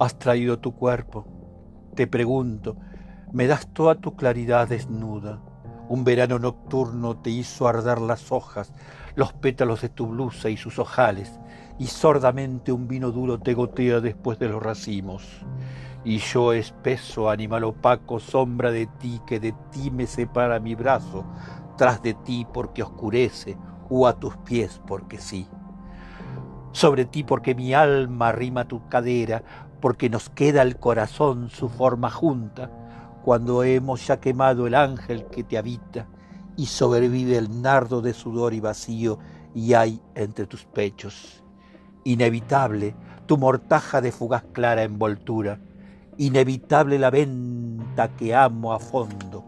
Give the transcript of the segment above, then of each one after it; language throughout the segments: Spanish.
Has traído tu cuerpo, te pregunto, me das toda tu claridad desnuda. Un verano nocturno te hizo arder las hojas, los pétalos de tu blusa y sus ojales, y sordamente un vino duro te gotea después de los racimos. Y yo espeso, animal opaco, sombra de ti, que de ti me separa mi brazo, tras de ti porque oscurece, o a tus pies porque sí. Sobre ti porque mi alma rima tu cadera, porque nos queda el corazón su forma junta, cuando hemos ya quemado el ángel que te habita, y sobrevive el nardo de sudor y vacío, y hay entre tus pechos. Inevitable tu mortaja de fugaz clara envoltura, inevitable la venta que amo a fondo,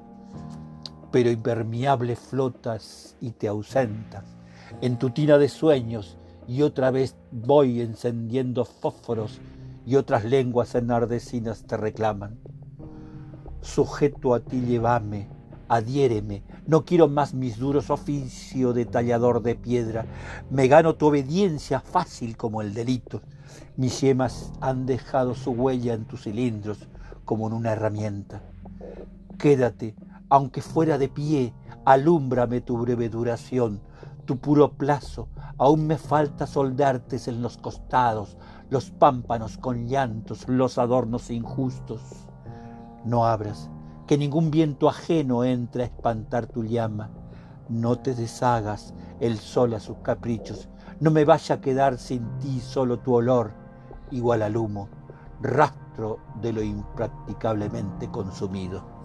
pero impermeable flotas y te ausentas en tu tina de sueños y otra vez voy encendiendo fósforos y otras lenguas enardecinas te reclaman. Sujeto a ti llévame, adhiéreme, no quiero más mis duros oficio de tallador de piedra, me gano tu obediencia fácil como el delito. Mis yemas han dejado su huella en tus cilindros como en una herramienta. Quédate, aunque fuera de pie, alúmbrame tu breve duración, tu puro plazo, aún me falta soldarte en los costados, los pámpanos con llantos, los adornos injustos. No abras, que ningún viento ajeno entre a espantar tu llama. No te deshagas el sol a sus caprichos, no me vaya a quedar sin ti solo tu olor, igual al humo, rastro de lo impracticablemente consumido.